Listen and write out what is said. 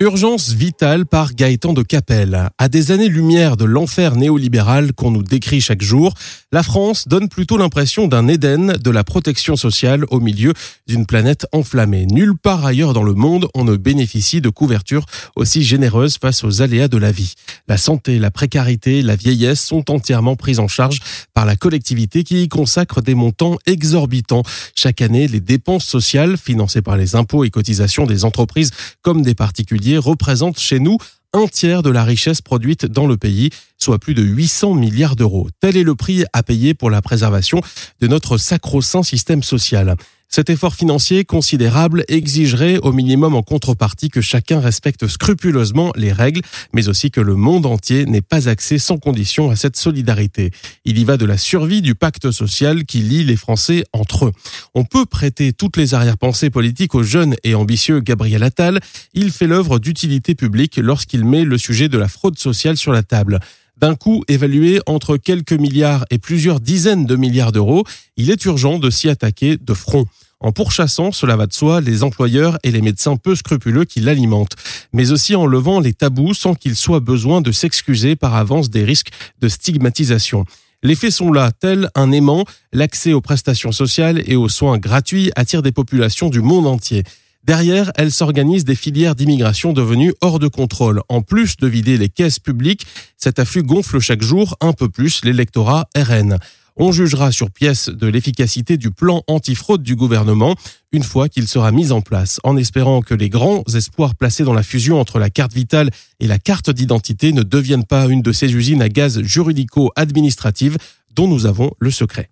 Urgence vitale par Gaëtan de Capelle. À des années-lumière de l'enfer néolibéral qu'on nous décrit chaque jour, la France donne plutôt l'impression d'un Éden de la protection sociale au milieu d'une planète enflammée. Nulle part ailleurs dans le monde on ne bénéficie de couverture aussi généreuse face aux aléas de la vie. La santé, la précarité, la vieillesse sont entièrement prises en charge par la collectivité qui y consacre des montants exorbitants. Chaque année, les dépenses sociales financées par les impôts et cotisations des entreprises comme des particuliers représente chez nous un tiers de la richesse produite dans le pays, soit plus de 800 milliards d'euros. Tel est le prix à payer pour la préservation de notre sacro-saint système social. Cet effort financier considérable exigerait au minimum en contrepartie que chacun respecte scrupuleusement les règles, mais aussi que le monde entier n'ait pas accès sans condition à cette solidarité. Il y va de la survie du pacte social qui lie les Français entre eux. On peut prêter toutes les arrière-pensées politiques au jeune et ambitieux Gabriel Attal. Il fait l'œuvre d'utilité publique lorsqu'il met le sujet de la fraude sociale sur la table. D'un coût évalué entre quelques milliards et plusieurs dizaines de milliards d'euros, il est urgent de s'y attaquer de front en pourchassant, cela va de soi, les employeurs et les médecins peu scrupuleux qui l'alimentent, mais aussi en levant les tabous sans qu'il soit besoin de s'excuser par avance des risques de stigmatisation. Les faits sont là, tel un aimant, l'accès aux prestations sociales et aux soins gratuits attire des populations du monde entier. Derrière, elles s'organisent des filières d'immigration devenues hors de contrôle. En plus de vider les caisses publiques, cet afflux gonfle chaque jour un peu plus l'électorat RN. On jugera sur pièce de l'efficacité du plan antifraude du gouvernement une fois qu'il sera mis en place, en espérant que les grands espoirs placés dans la fusion entre la carte vitale et la carte d'identité ne deviennent pas une de ces usines à gaz juridico-administratives dont nous avons le secret.